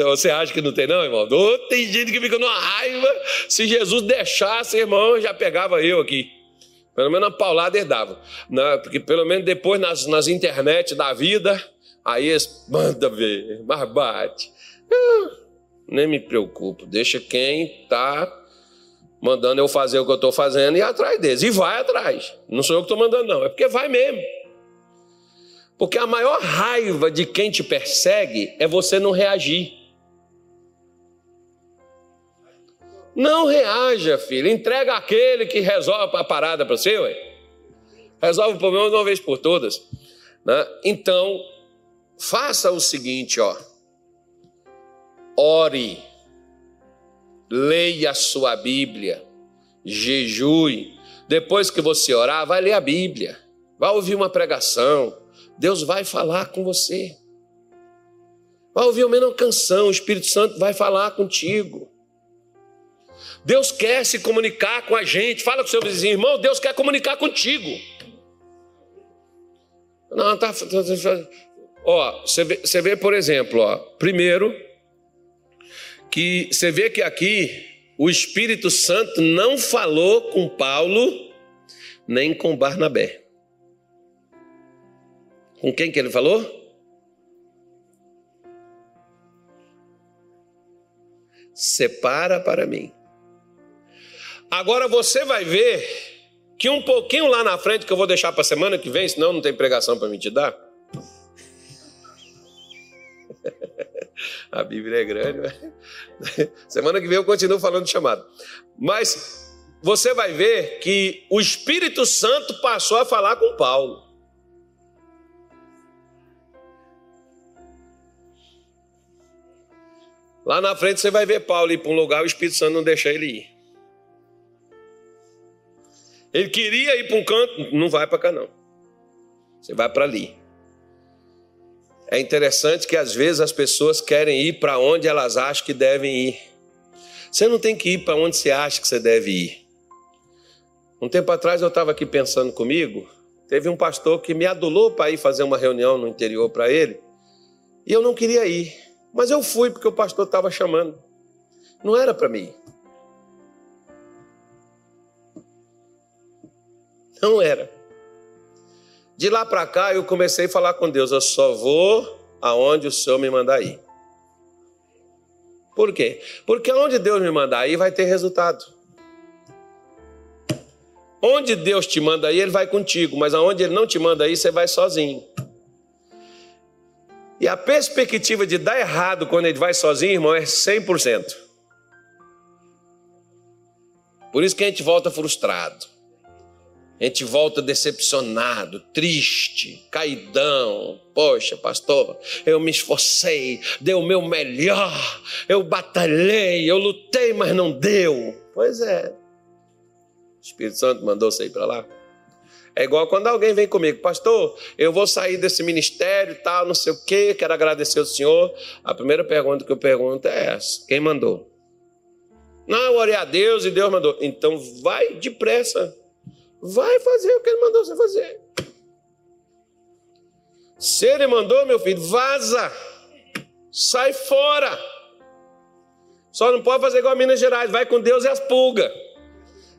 A: Você acha que não tem, não, irmão? tem gente que fica numa raiva. Se Jesus deixasse, irmão, já pegava eu aqui. Pelo menos a paulada herdava. Né? Porque pelo menos depois nas, nas internet da vida, aí eles manda ver, mas bate. Eu, nem me preocupo. Deixa quem está mandando eu fazer o que eu estou fazendo e atrás deles. E vai atrás. Não sou eu que estou mandando, não. É porque vai mesmo. Porque a maior raiva de quem te persegue é você não reagir. Não reaja, filho. Entrega aquele que resolve a parada para você, ué. Resolve o problema de uma vez por todas. Né? Então, faça o seguinte, ó. Ore. Leia a sua Bíblia. Jejue. Depois que você orar, vai ler a Bíblia. Vai ouvir uma pregação Deus vai falar com você. Vai ouvir ao menos canção, o Espírito Santo vai falar contigo. Deus quer se comunicar com a gente. Fala com seu vizinho, irmão, Deus quer comunicar contigo. Não, tá. tá, tá, tá ó, você vê, você vê, por exemplo, ó, primeiro, que você vê que aqui o Espírito Santo não falou com Paulo nem com Barnabé. Com quem que ele falou? Separa para mim. Agora você vai ver que um pouquinho lá na frente, que eu vou deixar para a semana que vem, senão não tem pregação para me te dar. *laughs* A Bíblia é grande. Né? *laughs* Semana que vem eu continuo falando de chamado. Mas você vai ver que o Espírito Santo passou a falar com Paulo. Lá na frente você vai ver Paulo ir para um lugar, o Espírito Santo não deixa ele ir. Ele queria ir para um canto, não vai para cá não. Você vai para ali. É interessante que às vezes as pessoas querem ir para onde elas acham que devem ir. Você não tem que ir para onde você acha que você deve ir. Um tempo atrás eu estava aqui pensando comigo, teve um pastor que me adulou para ir fazer uma reunião no interior para ele, e eu não queria ir. Mas eu fui porque o pastor estava chamando. Não era para mim. Não era. De lá para cá eu comecei a falar com Deus, eu só vou aonde o Senhor me mandar ir. Por quê? Porque aonde Deus me mandar ir vai ter resultado. Onde Deus te manda ir, Ele vai contigo, mas aonde Ele não te manda ir, você vai sozinho. E a perspectiva de dar errado quando ele vai sozinho, irmão, é 100%. Por isso que a gente volta frustrado. A gente volta decepcionado, triste, caidão. Poxa, pastor, eu me esforcei, dei o meu melhor, eu batalhei, eu lutei, mas não deu. Pois é. O Espírito Santo mandou você ir para lá. É igual quando alguém vem comigo, pastor, eu vou sair desse ministério e tal, não sei o quê, quero agradecer ao senhor. A primeira pergunta que eu pergunto é essa: quem mandou? Não, eu orei a Deus e Deus mandou. Então vai depressa, vai fazer o que ele mandou você fazer. Se ele mandou, meu filho, vaza, sai fora. Só não pode fazer igual a Minas Gerais, vai com Deus e as pulgas.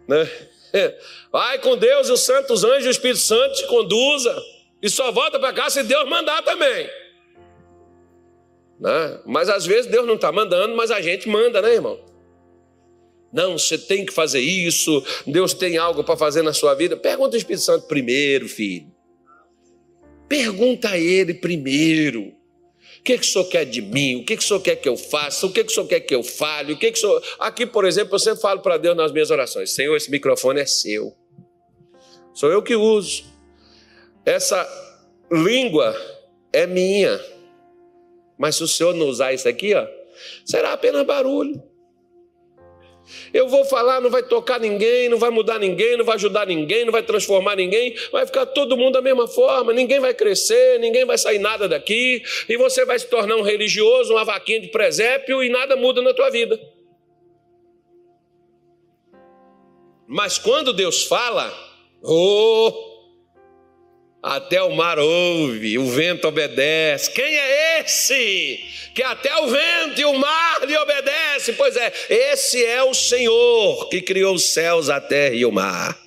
A: Né? *laughs* Vai com Deus os santos anjos, o Espírito Santo te conduza E só volta para cá se Deus mandar também. Né? Mas às vezes Deus não está mandando, mas a gente manda, né, irmão? Não, você tem que fazer isso, Deus tem algo para fazer na sua vida. Pergunta o Espírito Santo primeiro, filho. Pergunta a ele primeiro. O que, que o senhor quer de mim? O que, que o senhor quer que eu faça? O que, que o senhor quer que eu fale? O que, que o senhor... Aqui, por exemplo, eu sempre falo para Deus nas minhas orações: Senhor, esse microfone é seu. Sou eu que uso. Essa língua é minha. Mas se o senhor não usar isso aqui, ó, será apenas barulho. Eu vou falar, não vai tocar ninguém, não vai mudar ninguém, não vai ajudar ninguém, não vai transformar ninguém, vai ficar todo mundo da mesma forma, ninguém vai crescer, ninguém vai sair nada daqui, e você vai se tornar um religioso, uma vaquinha de presépio e nada muda na tua vida. Mas quando Deus fala, oh, até o mar ouve, o vento obedece. Quem é esse? Que até o vento e o mar lhe obedece? Pois é, esse é o Senhor que criou os céus, a terra e o mar.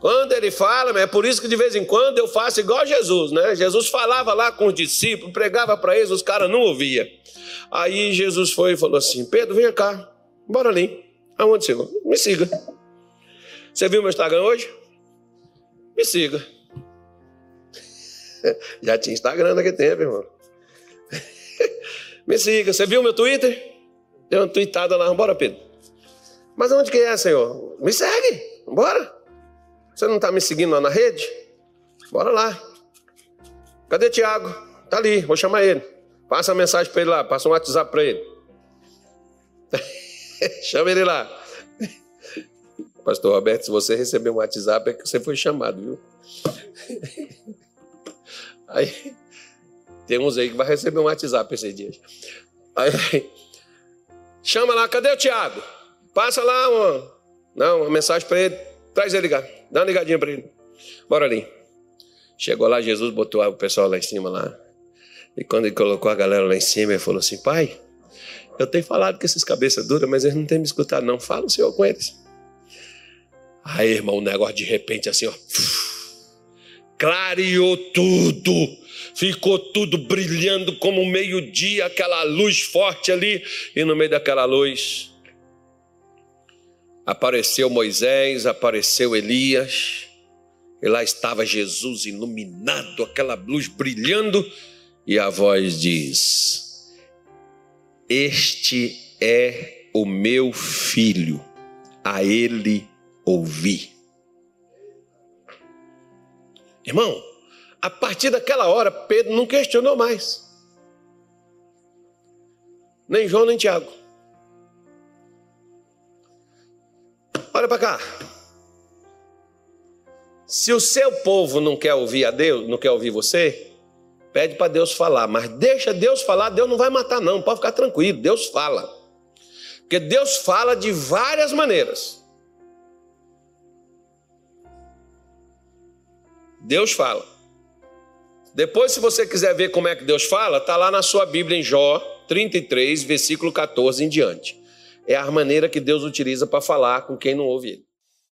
A: Quando ele fala, é por isso que de vez em quando eu faço igual Jesus, né? Jesus falava lá com os discípulos, pregava para eles, os caras não ouviam. Aí Jesus foi e falou assim: Pedro, vem cá, bora ali. Aonde, Senhor? Me siga. Você viu meu Instagram hoje? Me siga. *laughs* Já tinha Instagram naquele tempo, irmão. Me siga. Você viu meu Twitter? Deu uma tweetada lá. Bora, Pedro. Mas onde que é, Senhor? Me segue. Bora. Você não está me seguindo lá na rede? Bora lá. Cadê Tiago? Tá ali. Vou chamar ele. Passa a mensagem para ele lá. Passa um WhatsApp para ele. *laughs* Chama ele lá. Pastor Roberto, se você receber um WhatsApp é que você foi chamado, viu? *laughs* Aí tem uns aí que vai receber um WhatsApp esses dias. Aí, chama lá, cadê o Tiago? Passa lá uma, não, uma mensagem para ele, traz ele ligar, dá uma ligadinha para ele. Bora ali. Chegou lá, Jesus botou o pessoal lá em cima lá. E quando ele colocou a galera lá em cima, ele falou assim: Pai, eu tenho falado com esses cabeças duras, mas eles não têm me escutado, não. Fala o Senhor com eles. Aí, irmão, o negócio de repente assim, ó clareou tudo, ficou tudo brilhando como meio-dia, aquela luz forte ali, e no meio daquela luz apareceu Moisés, apareceu Elias, e lá estava Jesus iluminado, aquela luz brilhando, e a voz diz: Este é o meu filho, a ele ouvi. Irmão, a partir daquela hora, Pedro não questionou mais. Nem João, nem Tiago. Olha para cá. Se o seu povo não quer ouvir a Deus, não quer ouvir você, pede para Deus falar, mas deixa Deus falar, Deus não vai matar não, pode ficar tranquilo, Deus fala. Porque Deus fala de várias maneiras. Deus fala. Depois, se você quiser ver como é que Deus fala, está lá na sua Bíblia em Jó 33, versículo 14 em diante. É a maneira que Deus utiliza para falar com quem não ouve Ele.